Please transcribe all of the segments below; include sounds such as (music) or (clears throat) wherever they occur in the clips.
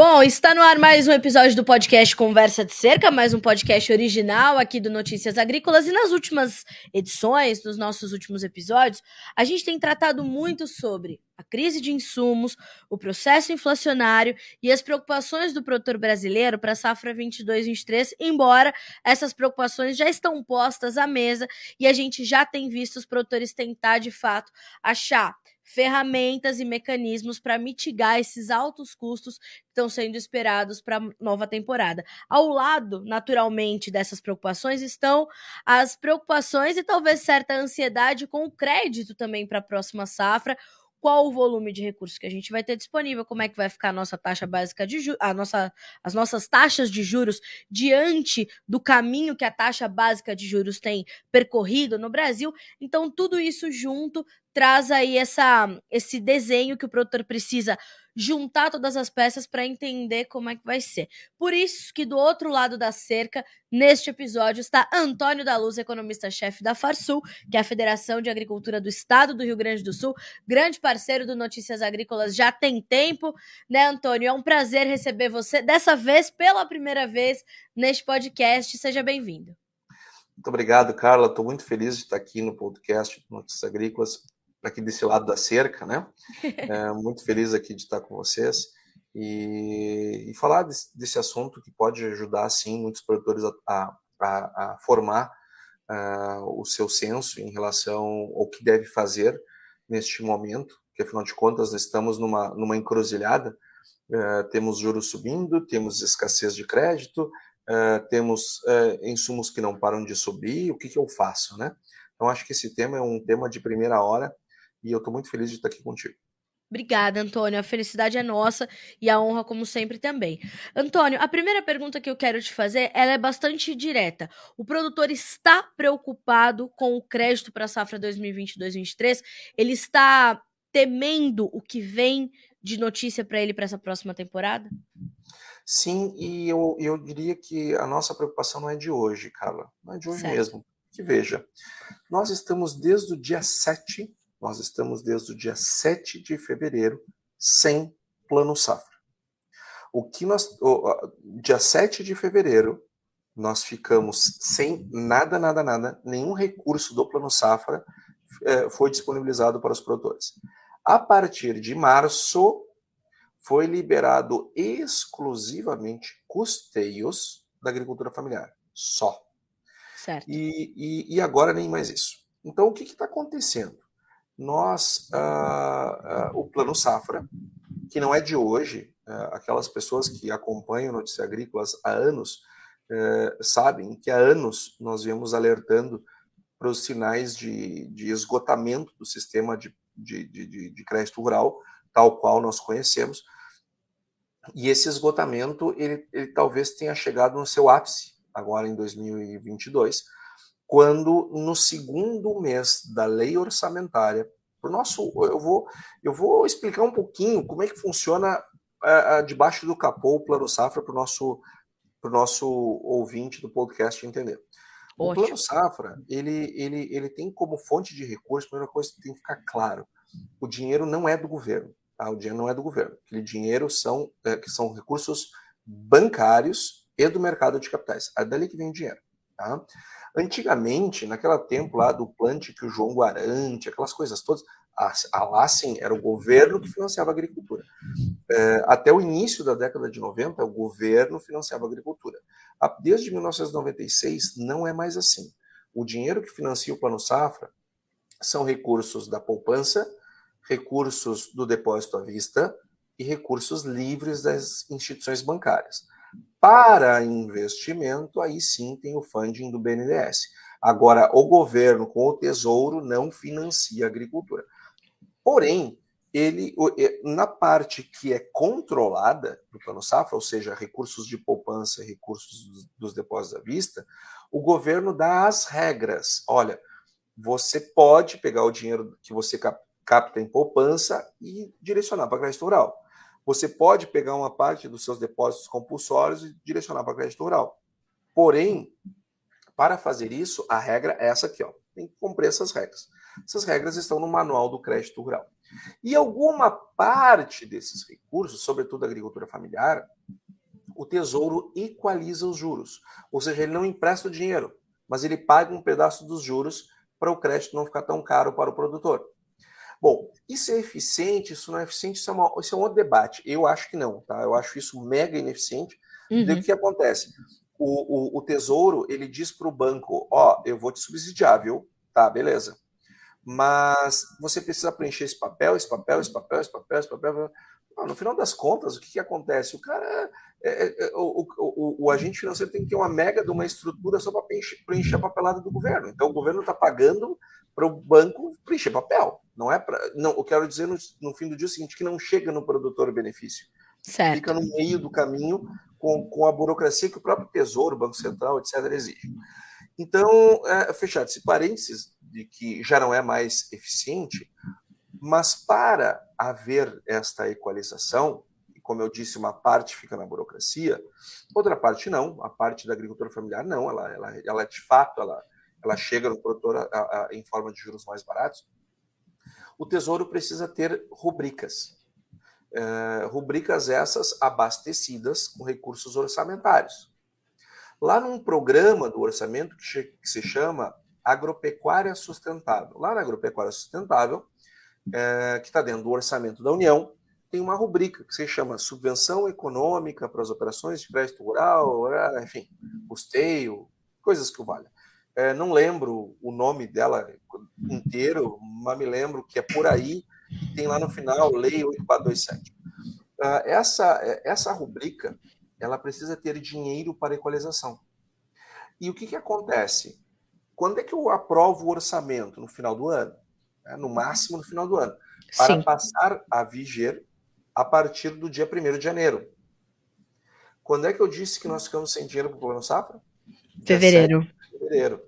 Bom, está no ar mais um episódio do podcast Conversa de Cerca, mais um podcast original aqui do Notícias Agrícolas. E nas últimas edições, nos nossos últimos episódios, a gente tem tratado muito sobre a crise de insumos, o processo inflacionário e as preocupações do produtor brasileiro para a safra 22-23, embora essas preocupações já estão postas à mesa e a gente já tem visto os produtores tentar de fato achar ferramentas e mecanismos para mitigar esses altos custos que estão sendo esperados para a nova temporada. Ao lado, naturalmente, dessas preocupações estão as preocupações e talvez certa ansiedade com o crédito também para a próxima safra, qual o volume de recursos que a gente vai ter disponível, como é que vai ficar a nossa taxa básica de juros, nossa, as nossas taxas de juros diante do caminho que a taxa básica de juros tem percorrido no Brasil. Então, tudo isso junto traz aí essa, esse desenho que o produtor precisa juntar todas as peças para entender como é que vai ser. Por isso que do outro lado da cerca, neste episódio, está Antônio da Luz, economista-chefe da Farsul, que é a Federação de Agricultura do Estado do Rio Grande do Sul, grande parceiro do Notícias Agrícolas já tem tempo, né, Antônio? É um prazer receber você, dessa vez, pela primeira vez, neste podcast. Seja bem-vindo. Muito obrigado, Carla. Estou muito feliz de estar aqui no podcast Notícias Agrícolas aqui desse lado da cerca, né? (laughs) É, muito feliz aqui de estar com vocês e, e falar desse, desse, assunto que pode ajudar, sim, muitos produtores a, a, a formar uh, o seu senso em relação ao que deve fazer neste momento, que afinal de contas estamos numa, numa encruzilhada, uh, temos juros subindo, temos escassez de crédito, uh, temos insumos que não param de subir, o que, que eu faço, né? Então, acho que esse tema é um tema de primeira hora e eu estou muito feliz de estar aqui contigo. Obrigada, Antônio. A felicidade é nossa e a honra, como sempre, também. Antônio, a primeira pergunta que eu quero te fazer ela é bastante direta. O produtor está preocupado com o crédito para a safra 2020-2023? Ele está temendo o que vem de notícia para ele para essa próxima temporada? Sim, e eu, eu diria que a nossa preocupação não é de hoje, Carla. Não é de hoje certo. mesmo. Que veja, nós estamos desde o dia 7 nós estamos desde o dia 7 de fevereiro sem plano safra. O que nós. O, dia 7 de fevereiro, nós ficamos sem nada, nada, nada, nenhum recurso do plano safra eh, foi disponibilizado para os produtores. A partir de março, foi liberado exclusivamente custeios da agricultura familiar. Só. Certo. E, e, e agora nem mais isso. Então, o que está acontecendo? Nós, uh, uh, o Plano Safra, que não é de hoje, uh, aquelas pessoas que acompanham Notícias Agrícolas há anos, eh, sabem que há anos nós viemos alertando para os sinais de, de esgotamento do sistema de, de, de, de crédito rural, tal qual nós conhecemos, e esse esgotamento, ele, ele talvez tenha chegado no seu ápice, agora em 2022, quando no segundo mês da lei orçamentária, pro nosso, eu vou, eu vou explicar um pouquinho como é que funciona uh, debaixo do capô o plano safra para o nosso, pro nosso ouvinte do podcast entender. O Ótimo. plano safra ele, ele, ele tem como fonte de recursos, a primeira coisa que tem que ficar claro, o dinheiro não é do governo, tá? O dinheiro não é do governo. Aquele dinheiro são é, que são recursos bancários e do mercado de capitais. É dali que vem o dinheiro, tá? Antigamente, naquela tempo lá do plante que o João Guarante, aquelas coisas todas, a, lá sim, era o governo que financiava a agricultura. É, até o início da década de 90, o governo financiava a agricultura. Desde 1996, não é mais assim. O dinheiro que financia o Plano Safra são recursos da poupança, recursos do depósito à vista e recursos livres das instituições bancárias. Para investimento, aí sim tem o funding do BNDES. Agora, o governo com o tesouro não financia a agricultura. Porém, ele na parte que é controlada do Plano Safra, ou seja, recursos de poupança, recursos dos depósitos à vista, o governo dá as regras. Olha, você pode pegar o dinheiro que você capta em poupança e direcionar para crédito rural. Você pode pegar uma parte dos seus depósitos compulsórios e direcionar para crédito rural. Porém, para fazer isso, a regra é essa aqui, ó. Tem que cumprir essas regras. Essas regras estão no manual do crédito rural. E alguma parte desses recursos, sobretudo a agricultura familiar, o Tesouro equaliza os juros. Ou seja, ele não empresta o dinheiro, mas ele paga um pedaço dos juros para o crédito não ficar tão caro para o produtor. Bom, isso é eficiente, isso não é eficiente, isso é, uma, isso é um outro debate. Eu acho que não, tá? Eu acho isso mega ineficiente. Uhum. o que acontece? O, o, o Tesouro, ele diz para o banco, ó, oh, eu vou te subsidiar, viu? Tá, beleza. Mas você precisa preencher esse papel, esse papel, esse papel, esse papel, esse papel. No final das contas, o que, que acontece? O cara, é, é, é o, o, o, agente financeiro tem que ter uma mega de uma estrutura só para preencher, preencher a papelada do governo. Então, o governo está pagando para o banco preencher papel. Não é para. Não, eu quero dizer no, no, fim do dia o seguinte: que não chega no produtor benefício. Certo. Fica no meio do caminho com, com a burocracia que o próprio Tesouro, Banco Central, etc., exige. Então, é, fechado esse parênteses de que já não é mais eficiente, mas para haver esta equalização, e como eu disse, uma parte fica na burocracia, outra parte não, a parte da agricultura familiar não, ela, ela, ela de fato ela, ela chega no produtor a, a, em forma de juros mais baratos. O Tesouro precisa ter rubricas. É, rubricas essas abastecidas com recursos orçamentários. Lá num programa do orçamento que, que se chama Agropecuária Sustentável. Lá na Agropecuária Sustentável, é, que está dentro do orçamento da União, tem uma rubrica que se chama Subvenção Econômica para as Operações de Crédito Rural, enfim, custeio, coisas que o. É, não lembro o nome dela inteiro, mas me lembro que é por aí, tem lá no final, Lei 8427. Uh, essa, essa rubrica, ela precisa ter dinheiro para equalização. E o que, que acontece? Quando é que eu aprovo o orçamento? No final do ano? Né? No máximo no final do ano. Para Sim. passar a viger a partir do dia 1 de janeiro. Quando é que eu disse que nós ficamos sem dinheiro para o Plano Safra? Fevereiro. Fevereiro.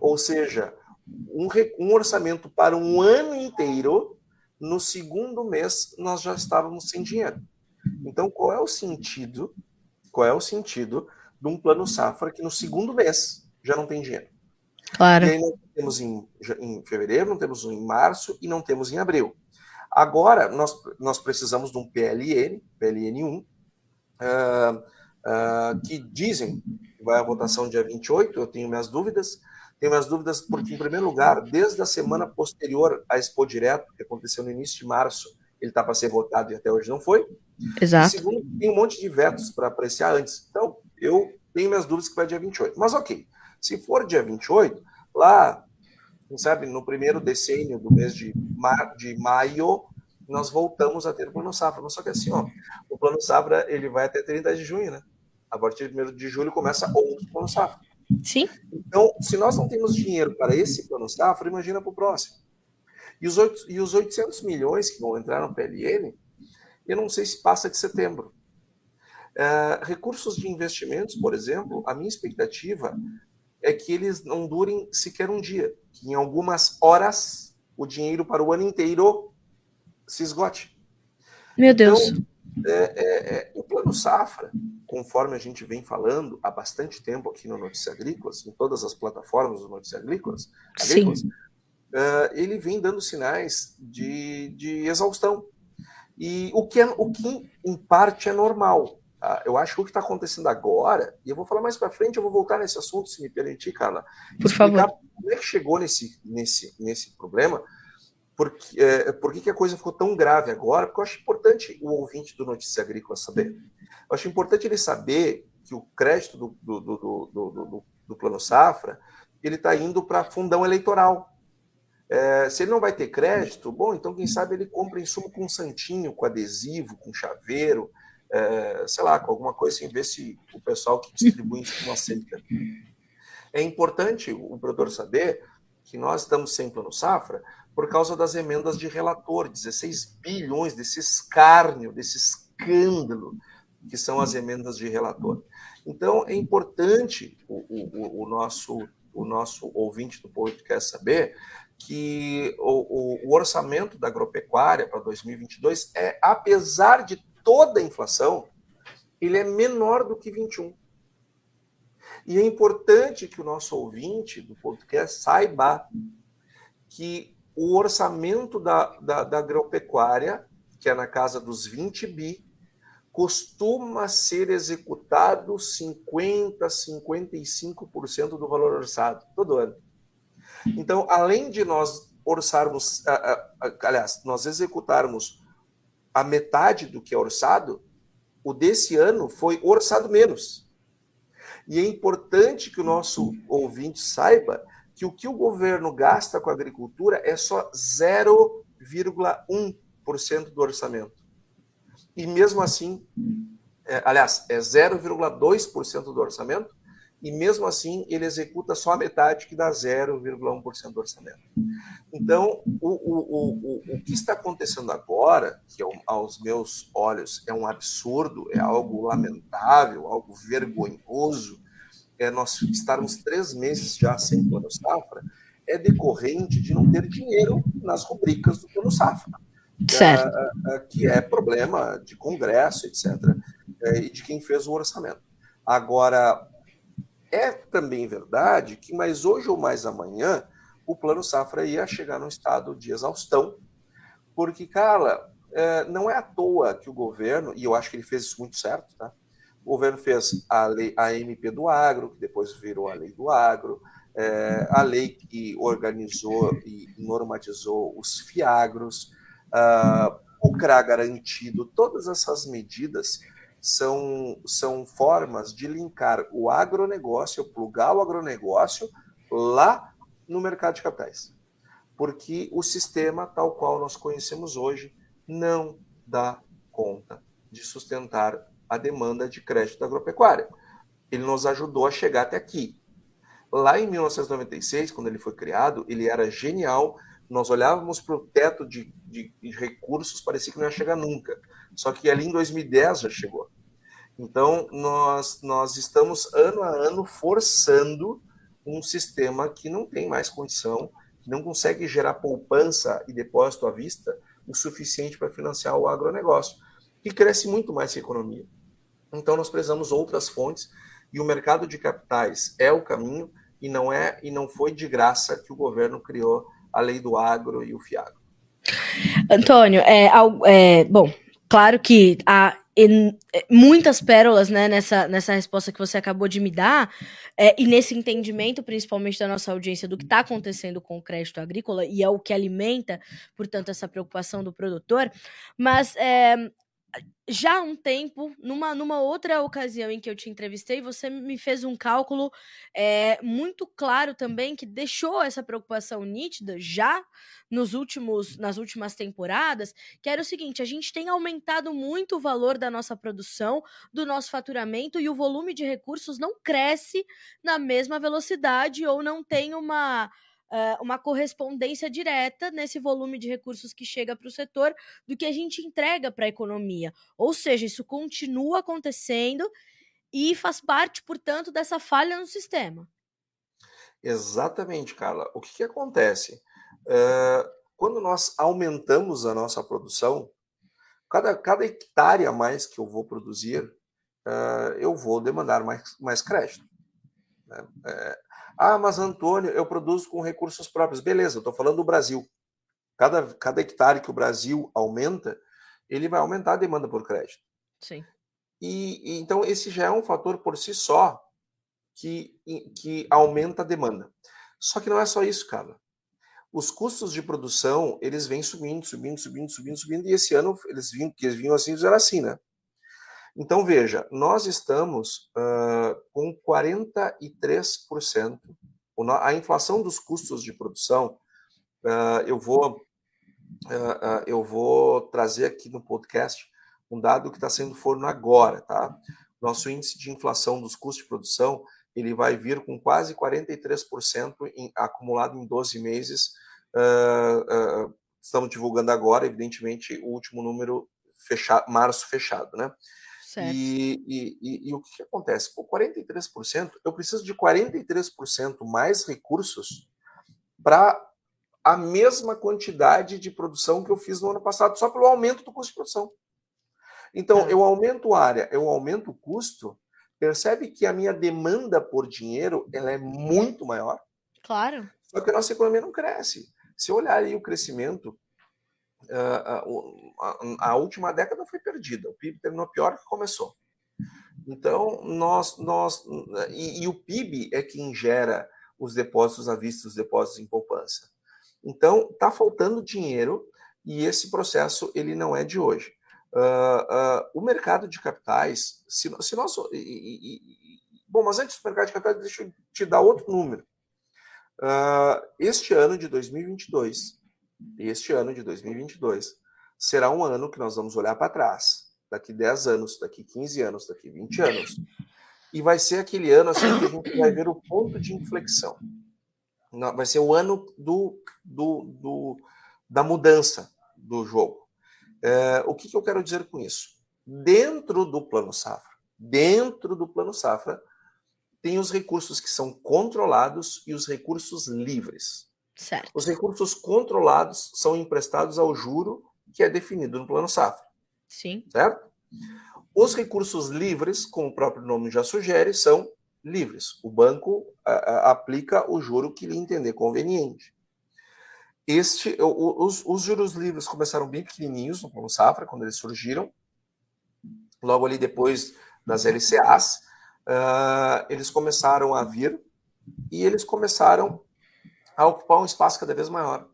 Ou seja, um, um orçamento para um ano inteiro, no segundo mês nós já estávamos sem dinheiro. Então, qual é o sentido? Qual é o sentido de um plano safra que no segundo mês já não tem dinheiro? Claro. E aí não temos em, em fevereiro, não temos em março e não temos em abril. Agora, nós, nós precisamos de um PLN, PLN1, uh, uh, que dizem que vai à votação dia 28, eu tenho minhas dúvidas, tenho minhas dúvidas porque, em primeiro lugar, desde a semana posterior à Expo Direto, que aconteceu no início de março, ele está para ser votado e até hoje não foi. Exato. E segundo, tem um monte de vetos para apreciar antes. Então, eu tenho minhas dúvidas que vai dia 28. Mas ok, se for dia 28, lá, quem sabe, no primeiro decênio do mês de, mar, de maio, nós voltamos a ter o Plano Safra. Mas só que assim, ó, o Plano Safra ele vai até 30 de junho, né? A partir de 1 de julho começa outro Plano Safra. Sim. Então, se nós não temos dinheiro para esse plano safra, imagina para o próximo. E os, 8, e os 800 milhões que vão entrar no PLN, eu não sei se passa de setembro. Uh, recursos de investimentos, por exemplo, a minha expectativa é que eles não durem sequer um dia, que em algumas horas o dinheiro para o ano inteiro se esgote. Meu Deus. Então, é, é, é, o plano safra, conforme a gente vem falando há bastante tempo aqui no Notícias Agrícolas, em todas as plataformas do Notícias Agrícolas, agrícolas uh, ele vem dando sinais de, de exaustão. E o que, é, o que, em parte, é normal. Tá? Eu acho que o que está acontecendo agora, e eu vou falar mais para frente, eu vou voltar nesse assunto, se me permitir, Carla. Por favor. Como é que chegou nesse, nesse, nesse problema? Porque, é, por que, a coisa ficou tão grave agora? Porque eu acho importante o ouvinte do Notícia Agrícola saber. Eu acho importante ele saber que o crédito do, do, do, do, do Plano Safra ele está indo para fundão eleitoral. É, se ele não vai ter crédito, bom, então quem sabe ele compra insumo com santinho, com adesivo, com chaveiro, é, sei lá, com alguma coisa assim, ver se o pessoal que distribui insumo aceita. É importante o produtor saber que nós estamos sem plano safra por causa das emendas de relator, 16 bilhões desse escárnio, desse escândalo que são as emendas de relator. Então, é importante o, o, o nosso, o nosso ouvinte do podcast saber que o, o, orçamento da agropecuária para 2022 é, apesar de toda a inflação, ele é menor do que 21. E é importante que o nosso ouvinte do podcast saiba que o orçamento da, da, da agropecuária, que é na casa dos 20 bi, costuma ser executado 50%, 55% do valor orçado, todo ano. Então, além de nós orçarmos, aliás, nós executarmos a metade do que é orçado, o desse ano foi orçado menos. E é importante que o nosso ouvinte saiba que o que o governo gasta com a agricultura é só 0,1% do orçamento. E mesmo assim, é, aliás, é 0,2% do orçamento, e mesmo assim ele executa só a metade, que dá 0,1% do orçamento. Então, o, o, o, o, que está acontecendo agora, que aos meus olhos é um absurdo, é algo lamentável, algo vergonhoso, é nós estarmos três meses já sem plano safra, é decorrente de não ter dinheiro nas rubricas do plano safra. Certo. É, é, que é problema de Congresso, etc., é, e de quem fez o orçamento. Agora, é também verdade que mais hoje ou mais amanhã o plano safra ia chegar num estado de exaustão, porque, cara, não é à toa que o governo, e eu acho que ele fez isso muito certo, tá? O governo fez a lei, a MP do agro, que depois virou a lei do agro, é, a lei que organizou e normatizou os fiagros, uh, o CRA garantido, todas essas medidas são, são formas de linkar o agronegócio, plugar o agronegócio lá no mercado de capitais. Porque o sistema, tal qual nós conhecemos hoje, não dá conta de sustentar a demanda de crédito agropecuária. Ele nos ajudou a chegar até aqui. Lá em 1996, quando ele foi criado, ele era genial. Nós olhávamos para o teto de, de, de, recursos, parecia que não ia chegar nunca. Só que ali em 2010 já chegou. Então, nós, nós estamos ano a ano forçando um sistema que não tem mais condição, que não consegue gerar poupança e depósito à vista o suficiente para financiar o agronegócio, que cresce muito mais que a economia. Então nós precisamos outras fontes e o mercado de capitais é o caminho e não é e não foi de graça que o governo criou a lei do agro e o fiagro. Antônio, é, é bom, claro que há é, muitas pérolas né, nessa, nessa resposta que você acabou de me dar, é, e nesse entendimento, principalmente da nossa audiência, do que está acontecendo com o crédito agrícola, e é o que alimenta, portanto, essa preocupação do produtor. Mas é, já há um tempo, numa, numa outra ocasião em que eu te entrevistei, você me fez um cálculo é, muito claro também que deixou essa preocupação nítida já nos últimos, nas últimas temporadas, que era o seguinte: a gente tem aumentado muito o valor da nossa produção, do nosso faturamento, e o volume de recursos não cresce na mesma velocidade ou não tem uma uh, uma correspondência direta nesse volume de recursos que chega para o setor do que a gente entrega para a economia. Ou seja, isso continua acontecendo e faz parte, portanto, dessa falha no sistema. Exatamente, Carla. O que, que acontece? Uh, quando nós aumentamos a nossa produção, cada, cada hectare a mais que eu vou produzir, uh, eu vou demandar mais, mais crédito. Né? É, ah, mas Antônio, eu produzo com recursos próprios. Beleza, eu estou falando do Brasil. Cada, cada hectare que o Brasil aumenta, ele vai aumentar a demanda por crédito. Sim. E, e então esse já é um fator por si só que, que aumenta a demanda. Só que não é só isso, cara. Os custos de produção, eles vêm subindo, subindo, subindo, subindo, subindo, e esse ano eles vinham, que eles vinham assim, era assim, né? Então, veja, nós estamos uh, com 43%. A inflação dos custos de produção, uh, eu, vou, uh, eu vou trazer aqui no podcast um dado que está sendo forno agora, tá? Nosso índice de inflação dos custos de produção, ele vai vir com quase 43% em, acumulado em 12 meses. estamos divulgando agora, evidentemente, o último número fechado, março fechado, né? E, e, e, e, o que, que acontece? Por 43%, eu preciso de 43% mais recursos para a mesma quantidade de produção que eu fiz no ano passado, só pelo aumento do custo de produção. Então, é. eu aumento a área, eu aumento o custo, percebe que a minha demanda por dinheiro ela é muito maior. Claro. Só que a nossa economia não cresce. Se olhar aí o crescimento, a, a, a última década foi perdida. O PIB terminou pior que começou. Então, nós, nós e, e, o PIB é quem gera os depósitos à vista, os depósitos em poupança. Então, está faltando dinheiro e esse processo ele não é de hoje. Uh, uh, o mercado de capitais, se, se nós. Bom, mas antes do mercado de capitais, deixa eu te dar outro número. Uh, este ano de 2022, este ano de 2022, será um ano que nós vamos olhar para trás, daqui 10 anos, daqui 15 anos, daqui 20 anos, e vai ser aquele ano assim que a gente vai ver o ponto de inflexão. Vai ser o ano do, do, do da mudança do jogo. É, o que, que eu quero dizer com isso? Dentro do plano safra, dentro do plano safra, tem os recursos que são controlados e os recursos livres. Certo. Os recursos controlados são emprestados ao juro que é definido no plano safra. Sim. Certo? Os recursos livres, como o próprio nome já sugere, são livres. O banco a, a, aplica o juro que lhe entender conveniente. Este, o, os, os, juros livres começaram bem pequenininhos no plano safra, quando eles surgiram. Logo ali depois das LCAs, uh, eles começaram a vir e eles começaram a ocupar um espaço cada vez maior.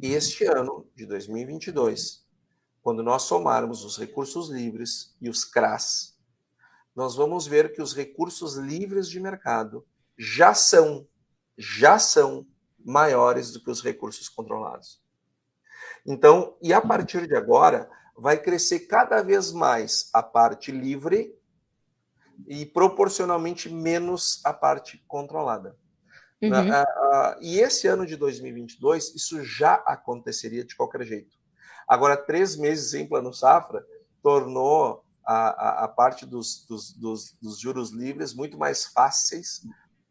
Este ano de 2022, quando nós somarmos os recursos livres e os CRAS, nós vamos ver que os recursos livres de mercado já são, já são maiores do que os recursos controlados. Então, e a partir de agora, vai crescer cada vez mais a parte livre e proporcionalmente menos a parte controlada. Uhum. e esse ano de 2022, isso já aconteceria de qualquer jeito. Agora, três meses em plano safra tornou a, a, a parte dos, dos, dos, dos, juros livres muito mais fáceis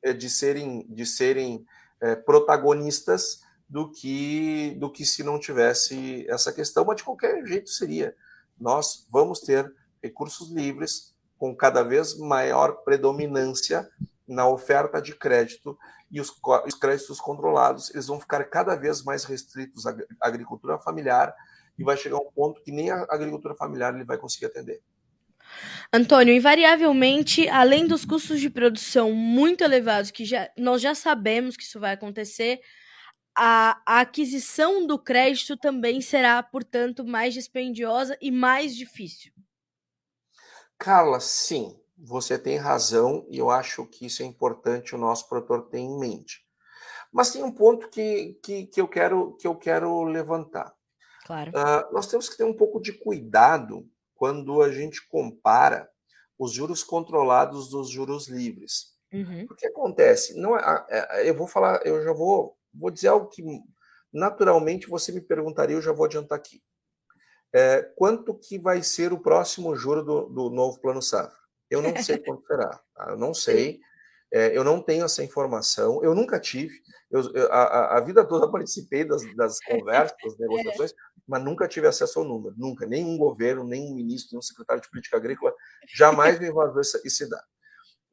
eh, de serem, de serem é, protagonistas do que, do que se não tivesse essa questão, mas de qualquer jeito seria. Nós vamos ter recursos livres com cada vez maior predominância na oferta de crédito e os, os créditos controlados eles vão ficar cada vez mais restritos à agricultura familiar e vai chegar um ponto que nem a agricultura familiar ele vai conseguir atender. Antônio, invariavelmente, além dos custos de produção muito elevados, que já, nós já sabemos que isso vai acontecer, a, a aquisição do crédito também será, portanto, mais dispendiosa e mais difícil. Carla, sim, você tem razão e eu acho que isso é importante o nosso produtor ter em mente. Mas tem um ponto que, que, que, eu, quero, que eu quero levantar. Claro. Uh, nós temos que ter um pouco de cuidado quando a gente compara os juros controlados dos juros livres. Uhum. O que acontece? Não é, é, eu vou falar, eu já vou, vou dizer algo que naturalmente você me perguntaria, eu já vou adiantar aqui. É, quanto que vai ser o próximo juro do, do novo plano safra? Eu não sei quanto será. Tá? Eu não sei. É, eu não tenho essa informação. Eu nunca tive. Eu, eu, a, a, vida toda participei das, das (laughs) conversas, das negociações, mas nunca tive acesso ao número. Nunca. Nenhum governo, nenhum ministro, nenhum secretário de política agrícola jamais me vazou esse dado.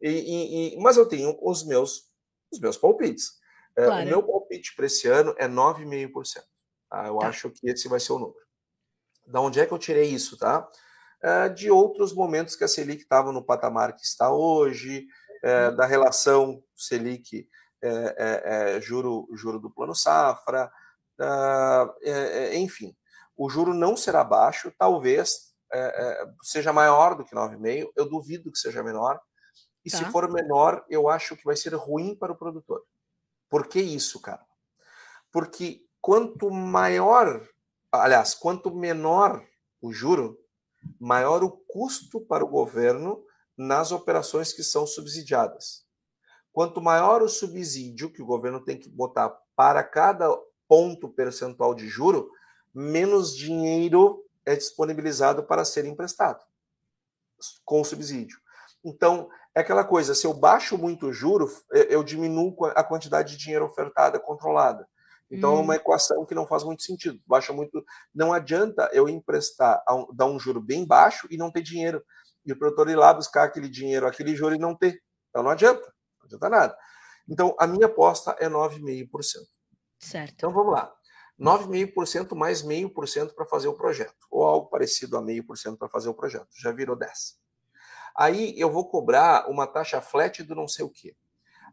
E, e, e, mas eu tenho os meus, os meus palpites. É, claro. O meu palpite para esse ano é 9,5%. Tá? Eu tá. acho que esse vai ser o número. Da onde é que eu tirei isso, tá? É, de outros momentos que a Selic estava no patamar que está hoje, é, da relação Selic é, juro, juro do plano safra, enfim, o juro não será baixo, talvez seja maior do que 9,5, eu duvido que seja menor, e tá. se for menor, eu acho que vai ser ruim para o produtor. Por que isso, cara? Porque quanto maior aliás, quanto menor o juro, maior o custo para o governo nas operações que são subsidiadas. Quanto maior o subsídio que o governo tem que botar para cada ponto percentual de juro, menos dinheiro é disponibilizado para ser emprestado com o subsídio. Então, é aquela coisa, se eu baixo muito o juro, eu diminuo a quantidade de dinheiro ofertada controlada. Então hum. é uma hum. equação que não faz muito sentido. Baixa muito. Não adianta eu emprestar, dar um juro bem baixo e não ter dinheiro. E o produtor ir lá buscar aquele dinheiro, aquele juro e não ter. Então não adianta. Não adianta nada. Então a minha aposta é 9,5%. Certo. Então vamos lá. 9,5% mais 0,5% para fazer o projeto, ou algo parecido a 0,5% para fazer o projeto, já virou 10. Aí eu vou cobrar uma taxa flat do não sei o quê.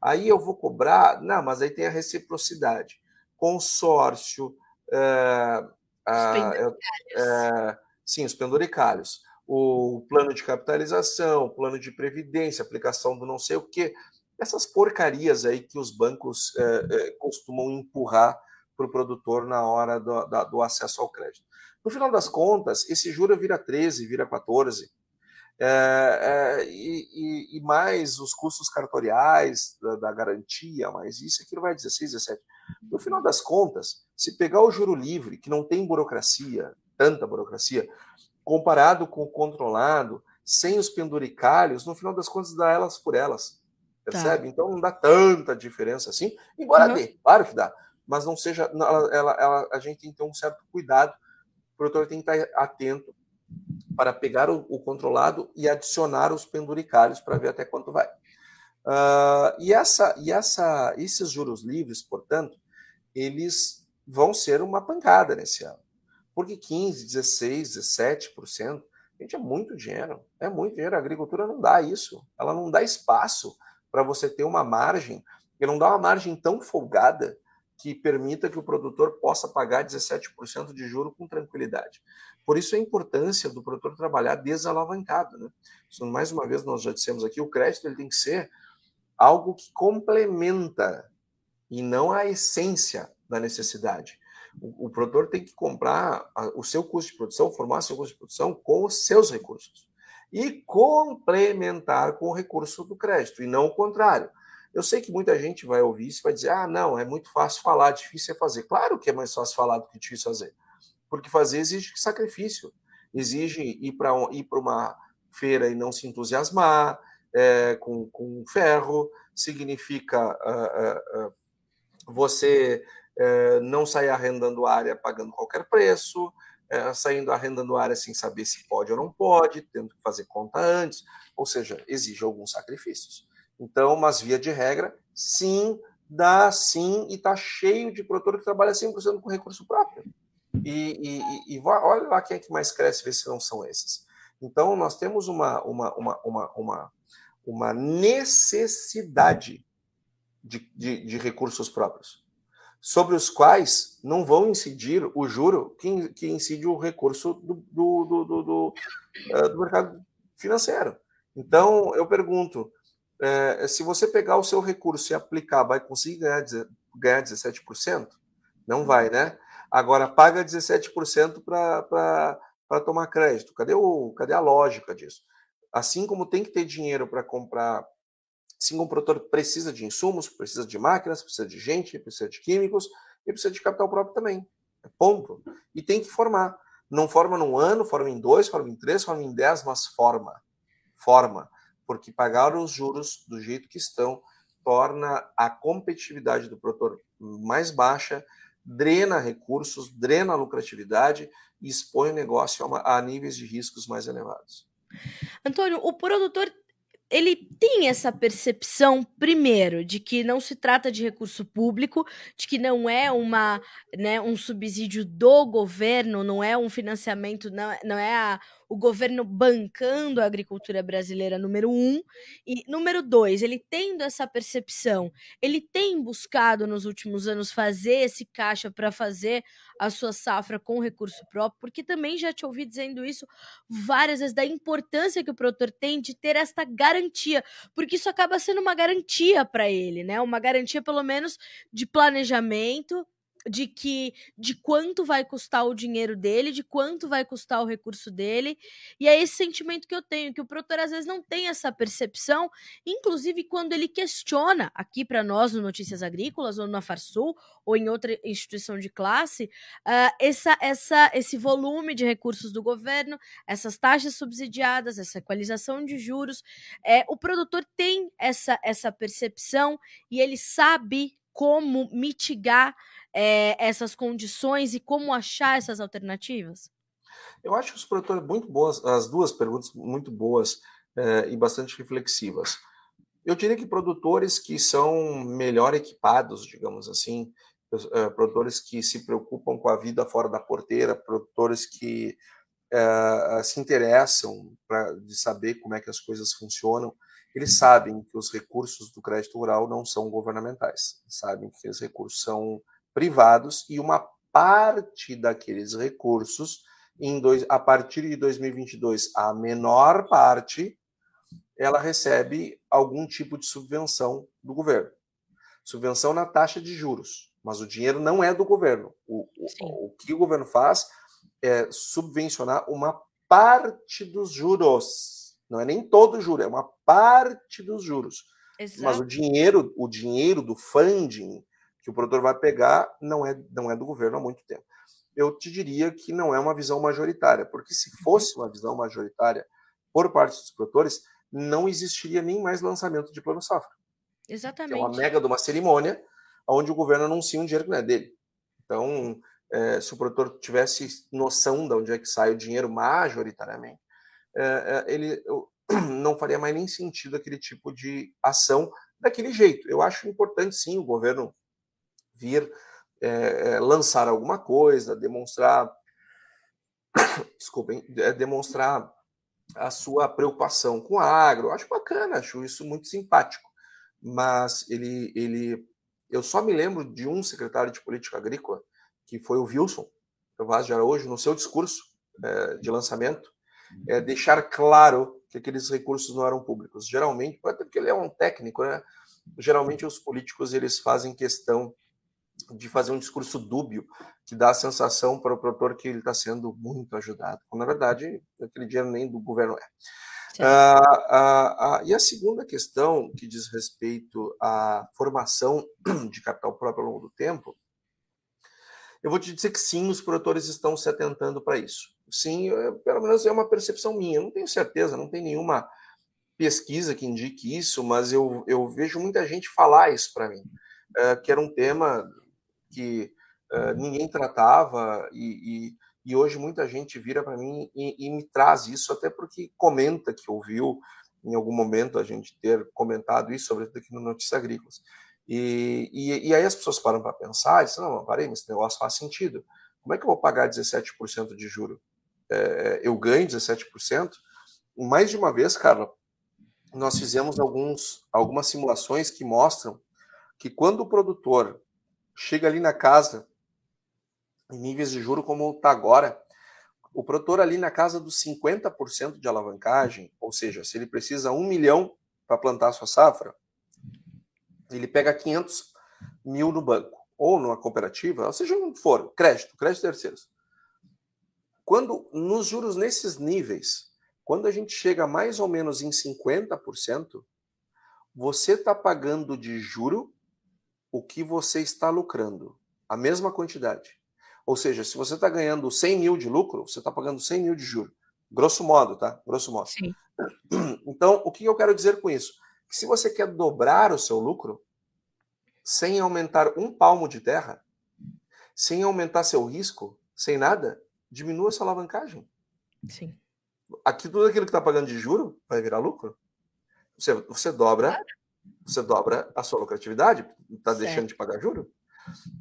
Aí eu vou cobrar, não, mas aí tem a reciprocidade. Consórcio, é, é, é, sim, os penduricários, o plano de capitalização, o plano de previdência, aplicação do não sei o quê, essas porcarias aí que os bancos é, costumam empurrar para o produtor na hora do, da, do, acesso ao crédito. No final das contas, esse juro vira 13, vira 14, é, é, e, e, mais os custos cartoriais da, da, garantia, mais isso, aquilo vai 16, 17. No final das contas, se pegar o juro livre, que não tem burocracia, tanta burocracia, comparado com o controlado, sem os penduricalhos, no final das contas dá elas por elas. Tá. Percebe? Tá. Então não dá tanta diferença assim, embora uhum. dê, claro que dá, mas não seja. Ela, ela, ela, a gente tem que ter um certo cuidado, o produtor tem que estar atento para pegar o, o controlado e adicionar os penduricalhos para ver até quanto vai. Uh, e essa, e essa, esses juros livres, portanto, eles vão ser uma pancada nesse ano. Porque 15, 16, 17%, gente, é muito dinheiro. É muito dinheiro. A agricultura não dá isso. Ela não dá espaço para você ter uma margem, e não dá uma margem tão folgada que permita que o produtor possa pagar 17% de juro com tranquilidade. Por isso a importância do produtor trabalhar desalavancado. Né? Isso, mais uma vez, nós já dissemos aqui, o crédito ele tem que ser algo que complementa e não a essência da necessidade. O, o produtor tem que comprar a, o seu custo de produção, formar seu custo de produção com os seus recursos e complementar com o recurso do crédito, e não o contrário. Eu sei que muita gente vai ouvir isso e vai dizer: ah, não, é muito fácil falar, difícil é fazer. Claro que é mais fácil falar do que difícil fazer, porque fazer exige sacrifício, exige ir para ir uma feira e não se entusiasmar é, com, com ferro, significa uh, uh, uh, você não sair arrendando área pagando qualquer preço, saindo arrendando área sem saber se pode ou não pode, tendo que fazer conta antes, ou seja, exige alguns sacrifícios. Então, mas via de regra, sim, dá sim, e está cheio de produtor que trabalha 100% com recurso próprio. E, e, e, olha lá quem é que mais cresce, vê se não são esses. Então, nós temos uma, uma, uma, uma, uma, uma necessidade de, de, de, recursos próprios, sobre os quais não vão incidir o juro que, que incide o recurso do, do, do, do, do, eh, do mercado financeiro. Então, eu pergunto, é, se você pegar o seu recurso e aplicar, vai conseguir ganhar, ganhar 17%? Não vai, né? Agora, paga 17% para tomar crédito. Cadê, o, cadê a lógica disso? Assim como tem que ter dinheiro para comprar, como o produtor precisa de insumos, precisa de máquinas, precisa de gente, precisa de químicos e precisa de capital próprio também. É ponto. E tem que formar. Não forma num ano, forma em dois, forma em três, forma em dez, mas forma. Forma porque pagar os juros do jeito que estão torna a competitividade do produtor mais baixa, drena recursos, drena lucratividade e expõe o negócio a, a níveis de riscos mais elevados. Antônio, o produtor ele tem essa percepção, primeiro, de que não se trata de recurso público, de que não é uma, né, um subsídio do governo, não é um financiamento, não, não é a, o governo bancando a agricultura brasileira, número um. E número dois, ele tendo essa percepção, ele tem buscado nos últimos anos fazer esse caixa para fazer a sua safra com recurso próprio, porque também já te ouvi dizendo isso várias vezes, da importância que o produtor tem de ter esta garantia, porque isso acaba sendo uma garantia para ele, né? Uma garantia, pelo menos, de planejamento de que de quanto vai custar o dinheiro dele, de quanto vai custar o recurso dele. E é esse sentimento que eu tenho, que o produtor às vezes não tem essa percepção, inclusive quando ele questiona aqui para nós no Notícias Agrícolas ou na Farsul ou em outra instituição de classe, uh, essa, essa, esse volume de recursos do governo, essas taxas subsidiadas, essa equalização de juros, é, o produtor tem essa, essa percepção e ele sabe como mitigar é, essas condições e como achar essas alternativas? Eu acho que os produtores muito boas, as duas perguntas muito boas é, e bastante reflexivas. Eu diria que produtores que são melhor equipados, digamos assim, uh, produtores que se preocupam com a vida fora da porteira, produtores que uh, se interessam pra, de saber como é que as coisas funcionam, eles sabem que os recursos do crédito rural não são governamentais, sabem que os recursos são privados e uma parte daqueles recursos, em dois, a partir de 2022, a menor parte, ela recebe algum tipo de subvenção do governo. Subvenção na taxa de juros, mas o dinheiro não é do governo. O, o, o que o governo faz é subvencionar uma parte dos juros. Não é nem todo o juro, é uma parte dos juros. Exato. Mas o dinheiro, o dinheiro do funding que o produtor vai pegar não é, não é do governo há muito tempo. Eu te diria que não é uma visão majoritária, porque se fosse uma visão majoritária por parte dos produtores, não existiria nem mais lançamento de plano safra. Exatamente. é uma mega de uma cerimônia onde o governo anuncia um dinheiro que não é dele. Então, é, se o produtor tivesse noção de onde é que sai o dinheiro majoritariamente, é, é, ele (clears throat) não faria mais nem sentido aquele tipo de ação daquele jeito. Eu acho importante, sim, o governo vir é, é, lançar alguma coisa, demonstrar, (coughs) desculpem, é, demonstrar a sua preocupação com o agro. Acho bacana, acho isso muito simpático. Mas ele, ele, eu só me lembro de um secretário de política agrícola que foi o Wilson Vaz de Araújo, no seu discurso é, de lançamento, é, deixar claro que aqueles recursos não eram públicos. Geralmente, até porque ele é um técnico, né? Geralmente os políticos eles fazem questão de fazer um discurso dúbio que dá a sensação para o produtor que ele está sendo muito ajudado, quando na verdade aquele dinheiro nem do governo é. Ah, ah, ah, e a segunda questão, que diz respeito à formação de capital próprio ao longo do tempo, eu vou te dizer que sim, os produtores estão se atentando para isso. Sim, é, pelo menos é uma percepção minha. Eu não tenho certeza, não tem nenhuma pesquisa que indique isso, mas eu, eu vejo muita gente falar isso para mim, é, que era um tema que é, ninguém tratava e, e, e, hoje muita gente vira para mim e, e, me traz isso, até porque comenta que ouviu em algum momento a gente ter comentado isso, sobretudo aqui no Notícias Agrícolas. E, aí as pessoas param para pensar e dizem, não, parei, mas esse negócio faz sentido. Como é que eu vou pagar 17% de juro? É, eu ganho 17%? Mais de uma vez, Carla, nós fizemos alguns, algumas simulações que mostram que quando o produtor chega ali na casa, em níveis de juro como está agora, o produtor ali na casa dos 50% de alavancagem, ou seja, se ele precisa um milhão para plantar sua safra, ele pega 500 mil no banco, ou numa cooperativa, ou seja onde for, crédito, crédito terceiros. Quando, nos juros nesses níveis, quando a gente chega mais ou menos em 50%, você está pagando de juro o que você está lucrando, a mesma quantidade. Ou seja, se você está ganhando 100 mil de lucro, você está pagando 100 mil de juro. Grosso modo, tá? Grosso modo. Sim. (clears throat) Então, o que eu quero dizer com isso? que se você quer dobrar o seu lucro, sem aumentar um palmo de terra, sem aumentar seu risco, sem nada, diminua sua alavancagem. Sim. Aqui tudo aquilo que está pagando de juro vai virar lucro. Você, você dobra. Você dobra a sua lucratividade, está deixando de pagar juro.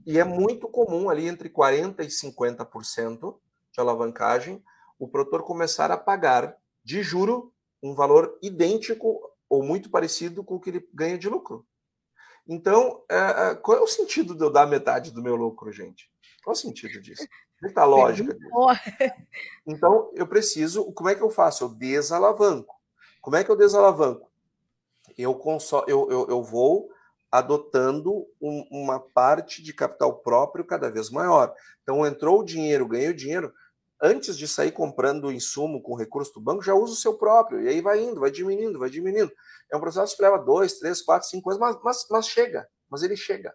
E é muito comum ali entre 40 e 50% de alavancagem o produtor começar a pagar de juro um valor idêntico ou muito parecido com o que ele ganha de lucro. Então, é, é, qual é o sentido de eu dar metade do meu lucro, gente? Qual é o sentido disso? Onde está a (laughs) lógica disso? Então, eu preciso. Como é que eu faço? Eu desalavanco. Como é que eu desalavanco? Eu, console, eu, eu, eu vou adotando um, uma parte de capital próprio cada vez maior. Então, entrou o dinheiro, ganhei o dinheiro, antes de sair comprando o insumo com recurso do banco, já usa o seu próprio. E aí vai indo, vai diminuindo, vai diminuindo. É um processo que leva dois, três, quatro, cinco anos, mas, mas, mas chega. Mas ele chega.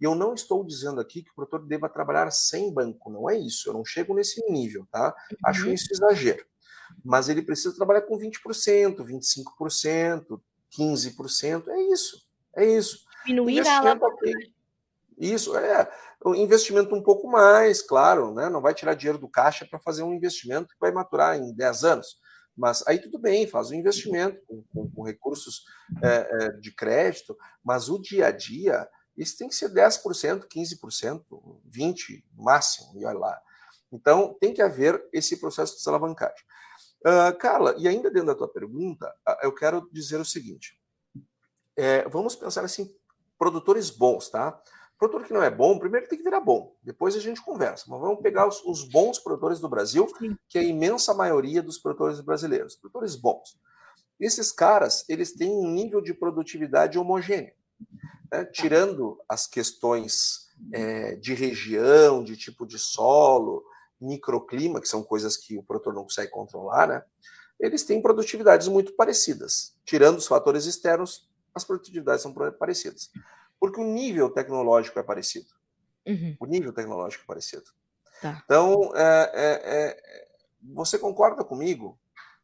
E eu não estou dizendo aqui que o produtor deva trabalhar sem banco, não é isso. Eu não chego nesse nível, tá? Uhum. Acho isso exagero. Mas ele precisa trabalhar com 20%, 25%, 15%. É isso. É isso. Diminuir a alavancagem. Isso, é. Um investimento um pouco mais, claro, né? Não vai tirar dinheiro do caixa para fazer um investimento que vai maturar em 10 anos. Mas aí tudo bem, faz um investimento com, com, com recursos é, é, de crédito, mas o dia a dia Isso tem que ser 10%, 15%, 20% no máximo, e olha lá. Então, tem que haver esse processo de desalavancagem. Uh, Carla, e ainda dentro da tua pergunta, uh, eu quero dizer o seguinte: é, vamos pensar assim, produtores bons, tá? Produtor que não é bom, primeiro tem que virar bom, depois a gente conversa. Mas vamos pegar os, os bons produtores do Brasil, que é a imensa maioria dos produtores brasileiros, produtores bons. Esses caras, eles têm um nível de produtividade homogêneo, né? tirando as questões é, de região, de tipo de solo, microclima, que são coisas que o produtor não consegue controlar, né? Eles têm produtividades muito parecidas. Tirando os fatores externos, as produtividades são parecidas. Porque o nível tecnológico é parecido. Uhum. O nível tecnológico é parecido. Tá. Então, é, é, é, você concorda comigo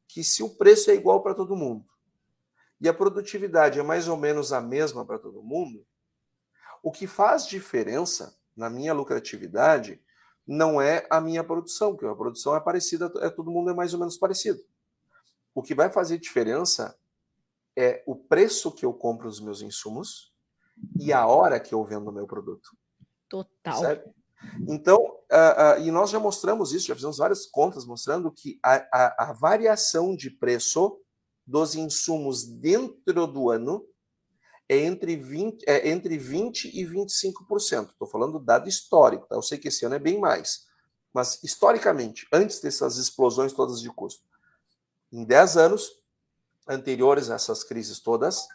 que se o preço é igual para todo mundo e a produtividade é mais ou menos a mesma para todo mundo, o que faz diferença na minha lucratividade não é a minha produção, porque a produção é parecida, é, todo mundo é mais ou menos parecido. O que vai fazer diferença é o preço que eu compro os meus insumos e a hora que eu vendo o meu produto. Total. Certo? Então, uh, uh, e nós já mostramos isso, já fizemos várias contas mostrando que a, a, a variação de preço dos insumos dentro do ano é entre 20, é entre 20 e 25%. Estou falando dado histórico, tá? Eu sei que esse ano é bem mais. Mas, historicamente, antes dessas explosões todas de custo, em 10 anos anteriores a essas crises todas,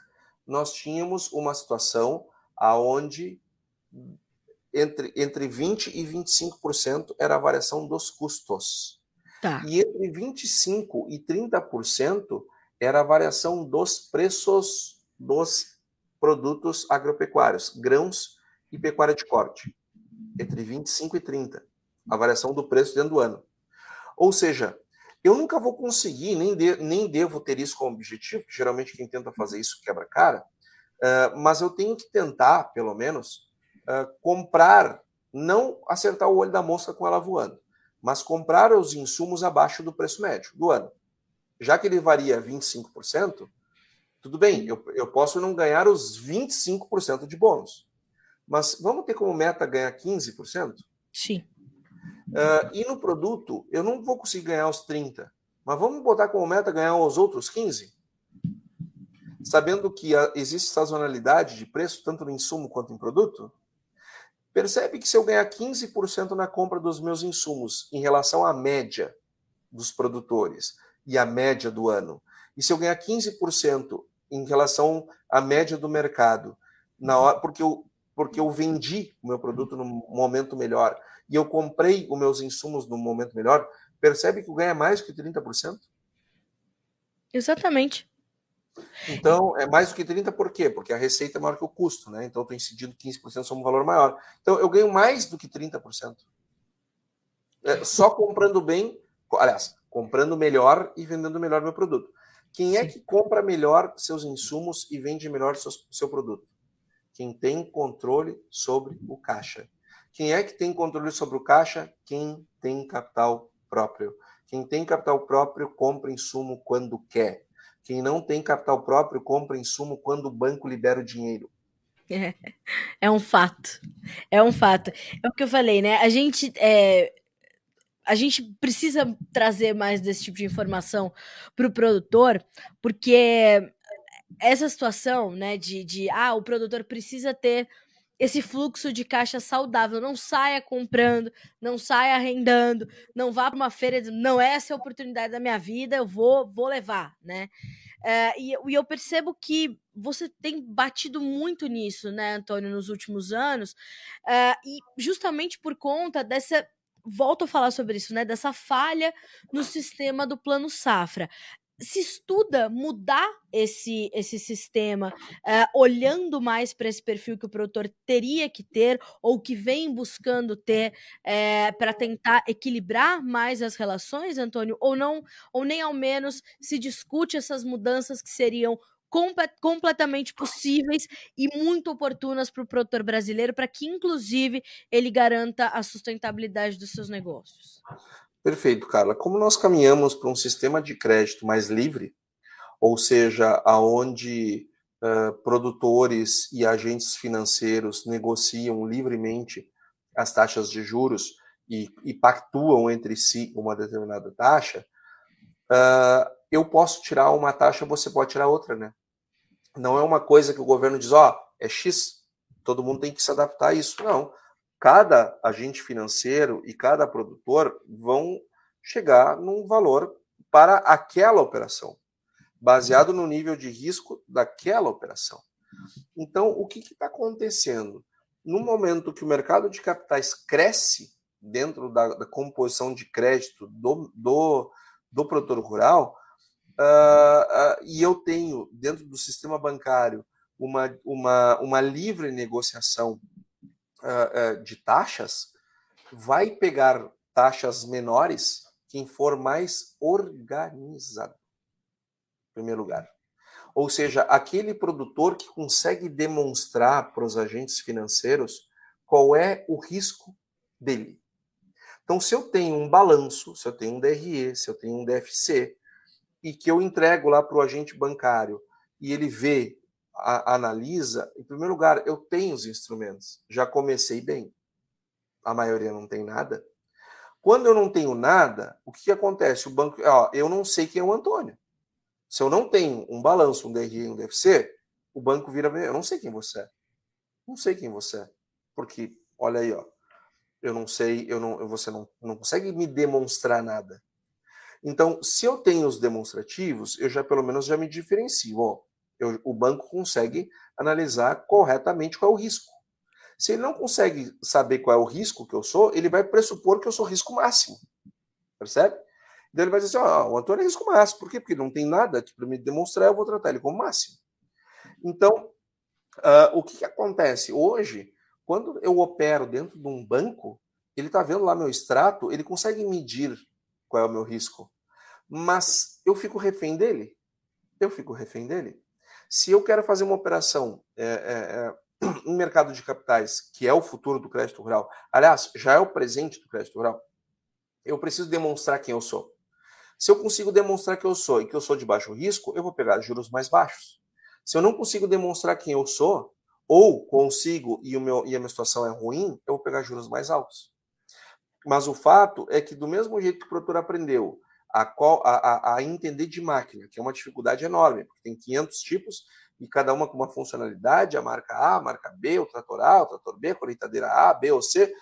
nós tínhamos uma situação aonde entre, entre 20% e 25% era a variação dos custos. Tá. E entre 25% e 30% era a variação dos preços dos produtos agropecuários, grãos e pecuária de corte, entre 25 e 30, a variação do preço dentro do ano. Ou seja, eu nunca vou conseguir, nem, de, nem devo ter isso como objetivo, geralmente quem tenta fazer isso quebra cara, uh, mas eu tenho que tentar, pelo menos, uh, comprar, não acertar o olho da mosca com ela voando, mas comprar os insumos abaixo do preço médio do ano. Já que ele varia 25%, tudo bem, eu, eu posso não ganhar os 25% de bônus. Mas vamos ter como meta ganhar 15%? Sim. Uh, e no produto, eu não vou conseguir ganhar os 30%, mas vamos botar como meta ganhar os outros 15%? Sabendo que a, existe sazonalidade de preço, tanto no insumo quanto em produto? Percebe que se eu ganhar 15% na compra dos meus insumos em relação à média dos produtores e à média do ano, e se eu ganhar 15% em relação à média do mercado, na hora, porque eu, porque eu vendi o meu produto num momento melhor e eu comprei os meus insumos num momento melhor, percebe que ganha mais que 30%? Exatamente. Então, é mais do que 30% por quê? Porque a receita é maior que o custo, né? Então, eu estou incidindo 15% sobre um valor maior. Então, eu ganho mais do que 30%. É, só comprando bem, aliás, comprando melhor e vendendo melhor meu produto. Quem é que compra melhor seus insumos e vende melhor seu, seu produto? Quem tem controle sobre o caixa. Quem é que tem controle sobre o caixa? Quem tem capital próprio. Quem tem capital próprio compra insumo quando quer. Quem não tem capital próprio compra insumo quando o banco libera o dinheiro. É, (laughs) é um fato. É um fato. É o que eu falei, né? A gente é, a gente precisa trazer mais desse tipo de informação para o produtor, porque essa situação, né, de, de ah, o produtor precisa ter esse fluxo de caixa saudável, não saia comprando, não saia arrendando, não vá para uma feira não, essa é a oportunidade da minha vida, eu vou, vou levar, né? É, e, e, eu percebo que você tem batido muito nisso, né, Antônio, nos últimos anos, é, e justamente por conta dessa volto a falar sobre isso, né? Dessa falha no sistema do plano safra. Se estuda mudar esse, esse sistema, uh, olhando mais para esse perfil que o produtor teria que ter, ou que vem buscando ter, uh, eh, para tentar equilibrar mais as relações, Antônio? Ou não, ou nem ao menos se discute essas mudanças que seriam completamente possíveis e muito oportunas para o produtor brasileiro, para que, inclusive, ele garanta a sustentabilidade dos seus negócios. Perfeito, Carla. Como nós caminhamos para um sistema de crédito mais livre, ou seja, aonde uh, produtores e agentes financeiros negociam livremente as taxas de juros e, e pactuam entre si uma determinada taxa, eu posso tirar uma taxa, você pode tirar outra, né? Não é uma coisa que o governo diz, ó, é X, todo mundo tem que se adaptar a isso. Não. Cada agente financeiro e cada produtor vão chegar num valor para aquela operação, baseado no nível de risco daquela operação. Então, o que está acontecendo? No momento que o mercado de capitais cresce dentro da, da composição de crédito do, do, do produtor rural, uh, uh, e eu tenho dentro do sistema bancário uma, uma, uma livre negociação uh, de taxas, vai pegar taxas menores quem for mais organizado, em primeiro lugar. Ou seja, aquele produtor que consegue demonstrar para os agentes financeiros qual é o risco dele. Então, se eu tenho um balanço, se eu tenho um DRE, se eu tenho um DFC, e que eu entrego lá para o agente bancário e ele vê, a, analisa, em primeiro lugar, eu tenho os instrumentos, já comecei bem. A maioria não tem nada. Quando eu não tenho nada, o que, que acontece? O banco, ó, eu não sei quem é o Antônio. Se eu não tenho um balanço, um DRE um DFC, o banco vira, eu não sei quem você é. Não sei quem você é. Porque, olha aí, ó, eu não sei, eu não, você não, não consegue me demonstrar nada. Então, se eu tenho os demonstrativos, eu já pelo menos já me diferencio. Ó, eu, o banco consegue analisar corretamente qual é o risco. Se ele não consegue saber qual é o risco que eu sou, ele vai pressupor que eu sou risco máximo. Percebe? Então ele vai dizer assim: ó, o Antônio é risco máximo. Por quê? Porque não tem nada aqui para me demonstrar, eu vou tratar ele como máximo. Então, uh, o que, que acontece? Hoje, quando eu opero dentro de um banco, ele está vendo lá meu extrato, ele consegue medir qual é o meu risco. Mas eu fico refém dele. Eu fico refém dele. Se eu quero fazer uma operação é, é, é (clears throat) mercado de capitais, que é o futuro do crédito rural, aliás, já é o presente do crédito rural, eu preciso demonstrar quem eu sou. Se eu consigo demonstrar que eu sou e que eu sou de baixo risco, eu vou pegar juros mais baixos. Se eu não consigo demonstrar quem eu sou, ou consigo e, o meu, e a minha situação é ruim, eu vou pegar juros mais altos. Mas o fato é que, do mesmo jeito que o produtor aprendeu a, a, a entender de máquina, que é uma dificuldade enorme, porque tem 500 tipos, e cada uma com uma funcionalidade, a marca A, a marca B, o trator A, o trator B, a colheitadeira A, B ou C,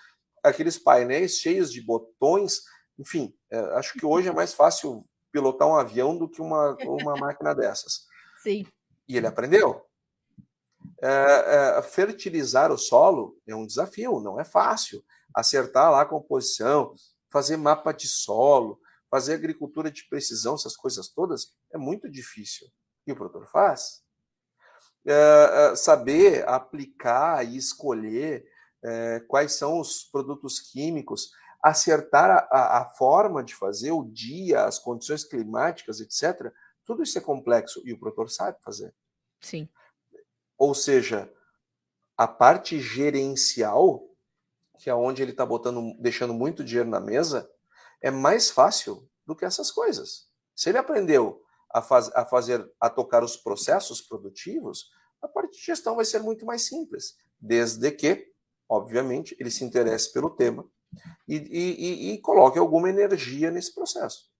aqueles painéis cheios de botões, enfim, é, acho que hoje é mais fácil pilotar um avião do que uma, uma (laughs) máquina dessas. Sim. E ele aprendeu. É, é, fertilizar o solo é um desafio, não é fácil. Acertar lá a composição, fazer mapa de solo, fazer agricultura de precisão, essas coisas todas, é muito difícil. E o produtor faz é, saber aplicar e escolher é, quais são os produtos químicos, acertar a, a, forma de fazer, o dia, as condições climáticas, etc. Tudo isso é complexo e o produtor sabe fazer. Sim. Ou seja, a parte gerencial, que é onde ele está botando, deixando muito dinheiro na mesa, é mais fácil do que essas coisas. Se ele aprendeu a, faz, a fazer, a tocar os processos produtivos, a parte de gestão vai ser muito mais simples, desde que, obviamente, ele se interesse pelo tema e, e, e coloque alguma energia nesse processo.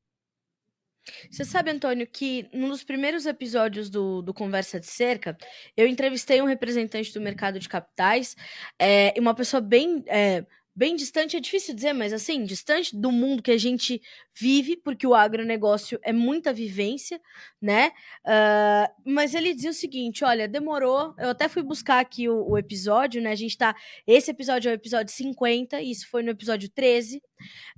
Você sabe, Antônio, que num dos primeiros episódios do, do Conversa de Cerca, eu entrevistei um representante do mercado de capitais, é, uma pessoa bem é, bem distante, é difícil dizer, mas assim, distante do mundo que a gente vive, porque o agronegócio é muita vivência, né? Uh, mas ele dizia o seguinte: olha, demorou. Eu até fui buscar aqui o, o, episódio, né? A gente tá. Esse episódio é o episódio 50, e isso foi no episódio 13. Uh,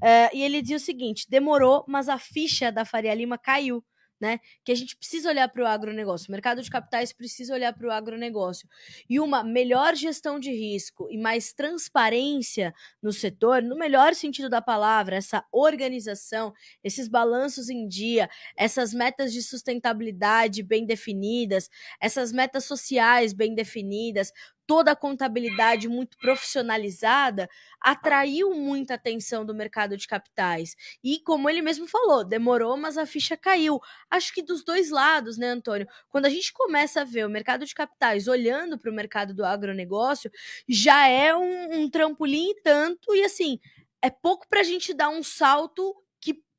ah, e ele dizia o seguinte: demorou, mas a ficha da Faria Lima caiu né? Que a gente precisa olhar para o agronegócio. O mercado de capitais precisa olhar para o agronegócio. E uma melhor gestão de risco e mais transparência no setor, no melhor sentido da palavra, essa organização, esses balanços em dia, essas metas de sustentabilidade bem definidas, essas metas sociais bem definidas, toda a contabilidade muito profissionalizada, atraiu muita atenção do mercado de capitais. E como ele mesmo falou, demorou, mas a ficha caiu. Acho que dos dois lados, né, Antônio? Quando a gente começa a ver o mercado de capitais olhando para o mercado do agronegócio, já é um, um trampolim e tanto, e assim, é pouco para a gente dar um salto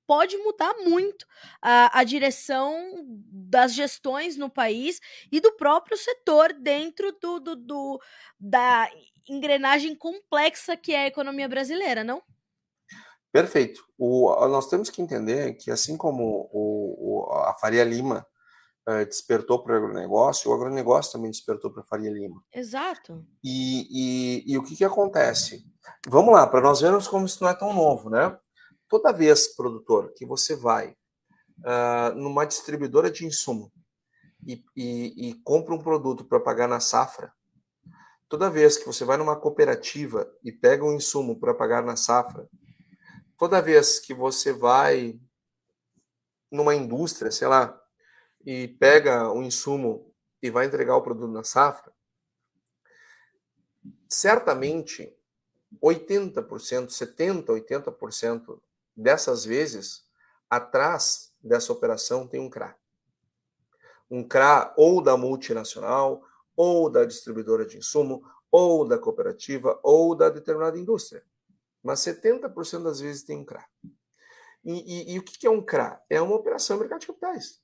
pode mudar muito a, a direção das gestões no país e do próprio setor dentro do, do, do, da engrenagem complexa que é a economia brasileira, não? Perfeito. O, nós temos que entender que, assim como o, o, a Faria Lima uh, despertou para o agronegócio, o agronegócio também despertou para a Faria Lima. Exato. E, e, e o que, que acontece? Vamos lá, para nós vermos como isso não é tão novo, né? Toda vez, produtor, que você vai uh, numa distribuidora de insumo e, e, e compra um produto para pagar na safra, toda vez que você vai numa cooperativa e pega um insumo para pagar na safra, toda vez que você vai numa indústria, sei lá, e pega um insumo e vai entregar o produto na safra, certamente 80%, 70%, 80% dessas vezes, atrás dessa operação tem um CRA. Um CRA ou da multinacional, ou da distribuidora de insumo, ou da cooperativa, ou da determinada indústria. Mas 70% das vezes tem um CRA. E, e, e, o que é um CRA? É uma operação em mercado de capitais,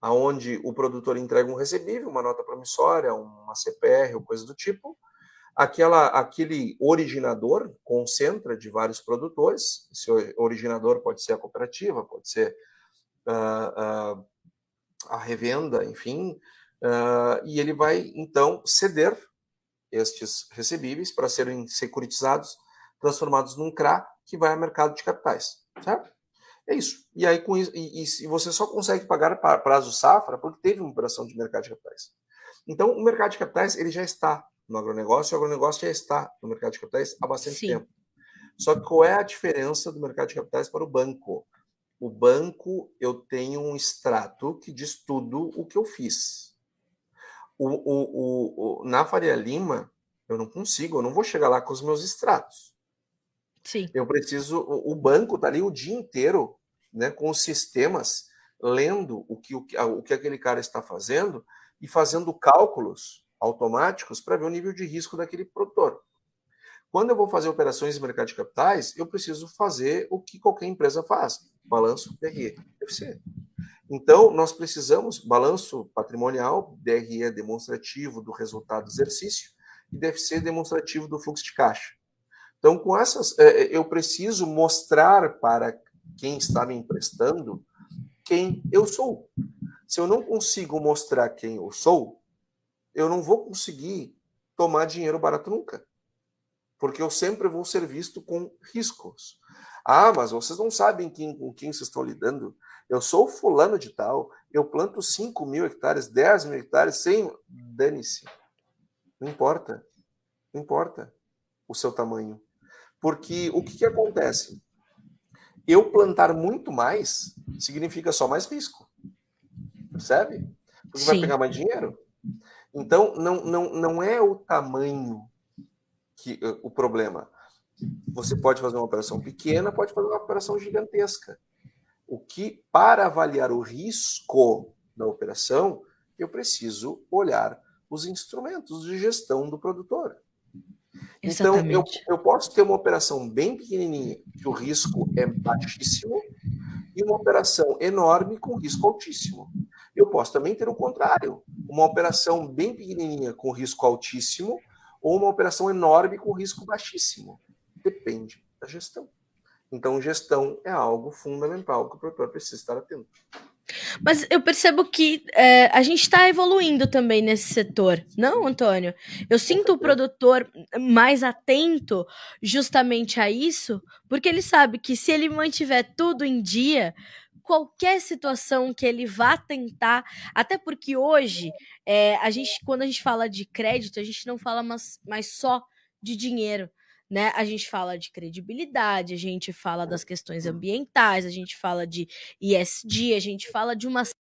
aonde o produtor entrega um recebível, uma nota promissória, uma CPR ou coisa do tipo, aquela, aquele originador concentra de vários produtores. Esse originador pode ser a cooperativa, pode ser uh, uh, a revenda, enfim, uh, e ele vai então ceder estes recebíveis para serem securitizados, transformados num CRA que vai ao mercado de capitais, certo? É isso. E aí com isso, e, e você só consegue pagar prazo safra porque teve uma operação de mercado de capitais. Então, o mercado de capitais ele já está no agronegócio, o agronegócio já está no mercado de capitais há bastante Sim. tempo. Só que qual é a diferença do mercado de capitais para o banco? O banco, eu tenho um extrato que diz tudo o que eu fiz. O, o, o, na Faria Lima, eu não consigo, eu não vou chegar lá com os meus extratos. Sim. Eu preciso, o, banco está ali o dia inteiro, né, com os sistemas, lendo o que, o, o que aquele cara está fazendo e fazendo cálculos automáticos para ver o nível de risco daquele produtor. Quando eu vou fazer operações em mercado de capitais, eu preciso fazer o que qualquer empresa faz: balanço, DRE, FC. Então, nós precisamos balanço patrimonial, DRE é demonstrativo do resultado do exercício e DFC demonstrativo do fluxo de caixa. Então, com essas, é, é, eu preciso mostrar para quem está me emprestando quem eu sou. Se eu não consigo mostrar quem eu sou, eu não vou conseguir tomar dinheiro barato nunca. Porque eu sempre vou ser visto com riscos. Ah, mas vocês não sabem quem, com quem vocês estão lidando. Eu sou fulano de tal, eu planto 5 mil hectares, 10 mil hectares, 100. Dane-se. Não importa. Não importa o seu tamanho. Porque o que, que acontece? Eu plantar muito mais significa só mais risco. Percebe? Porque Sim. vai pegar mais dinheiro. Então, não, não, não é o tamanho que eh, o problema. Você pode fazer uma operação pequena, pode fazer uma operação gigantesca. O que, para avaliar o risco da operação, eu preciso olhar os instrumentos de gestão do produtor. Então, eu, eu posso ter uma operação bem pequenininha, que o risco é baixíssimo, e uma operação enorme com risco altíssimo. Eu posso também ter o contrário, uma operação bem pequenininha com risco altíssimo ou uma operação enorme com risco baixíssimo. Depende da gestão. Então, gestão é algo fundamental que o produtor precisa estar atento. Mas eu percebo que é, a gente está evoluindo também nesse setor, não, Antônio? Eu sinto o produtor mais atento justamente a isso, porque ele sabe que se ele mantiver tudo em dia, qualquer situação que ele vá tentar, até porque hoje é, a gente, quando a gente fala de crédito, a gente não fala mais, mais só de dinheiro. Né? A gente fala de credibilidade, a gente fala das questões ambientais, a gente fala de ISD, a gente fala de uma